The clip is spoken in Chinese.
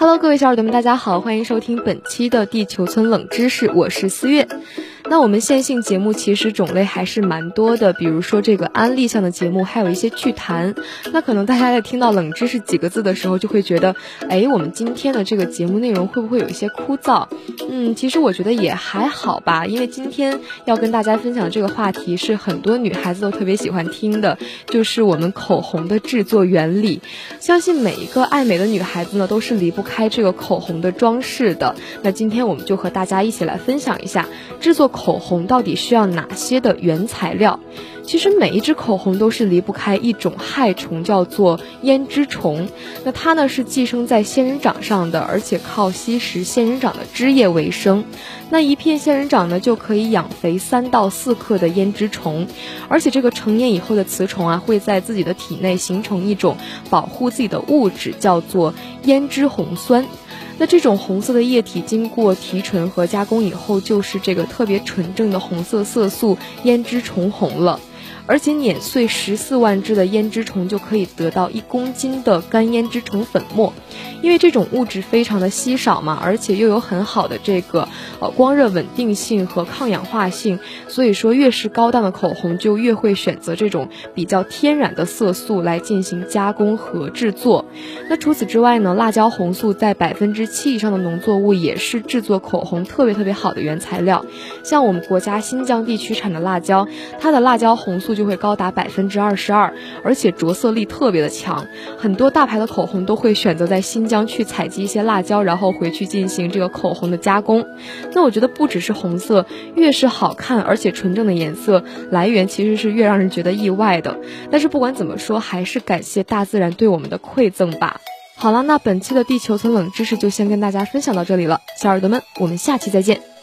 Hello，各位小耳朵们，大家好，欢迎收听本期的地球村冷知识，我是思月。那我们线性节目其实种类还是蛮多的，比如说这个安利项的节目，还有一些趣谈。那可能大家在听到“冷知识”几个字的时候，就会觉得，哎，我们今天的这个节目内容会不会有一些枯燥？嗯，其实我觉得也还好吧，因为今天要跟大家分享的这个话题是很多女孩子都特别喜欢听的，就是我们口红的制作原理。相信每一个爱美的女孩子呢，都是离不开开这个口红的装饰的。那今天我们就和大家一起来分享一下制作。口红到底需要哪些的原材料？其实每一支口红都是离不开一种害虫，叫做胭脂虫。那它呢是寄生在仙人掌上的，而且靠吸食仙人掌的汁液为生。那一片仙人掌呢就可以养肥三到四克的胭脂虫，而且这个成年以后的雌虫啊会在自己的体内形成一种保护自己的物质，叫做胭脂红酸。那这种红色的液体经过提纯和加工以后，就是这个特别纯正的红色色素胭脂虫红了。而且碾碎十四万只的胭脂虫就可以得到一公斤的干胭脂虫粉末，因为这种物质非常的稀少嘛，而且又有很好的这个呃光热稳定性和抗氧化性，所以说越是高档的口红就越会选择这种比较天然的色素来进行加工和制作。那除此之外呢，辣椒红素在百分之七以上的农作物也是制作口红特别特别好的原材料，像我们国家新疆地区产的辣椒，它的辣椒红素。就会高达百分之二十二，而且着色力特别的强。很多大牌的口红都会选择在新疆去采集一些辣椒，然后回去进行这个口红的加工。那我觉得不只是红色，越是好看而且纯正的颜色，来源其实是越让人觉得意外的。但是不管怎么说，还是感谢大自然对我们的馈赠吧。好了，那本期的地球村冷知识就先跟大家分享到这里了，小耳朵们，我们下期再见。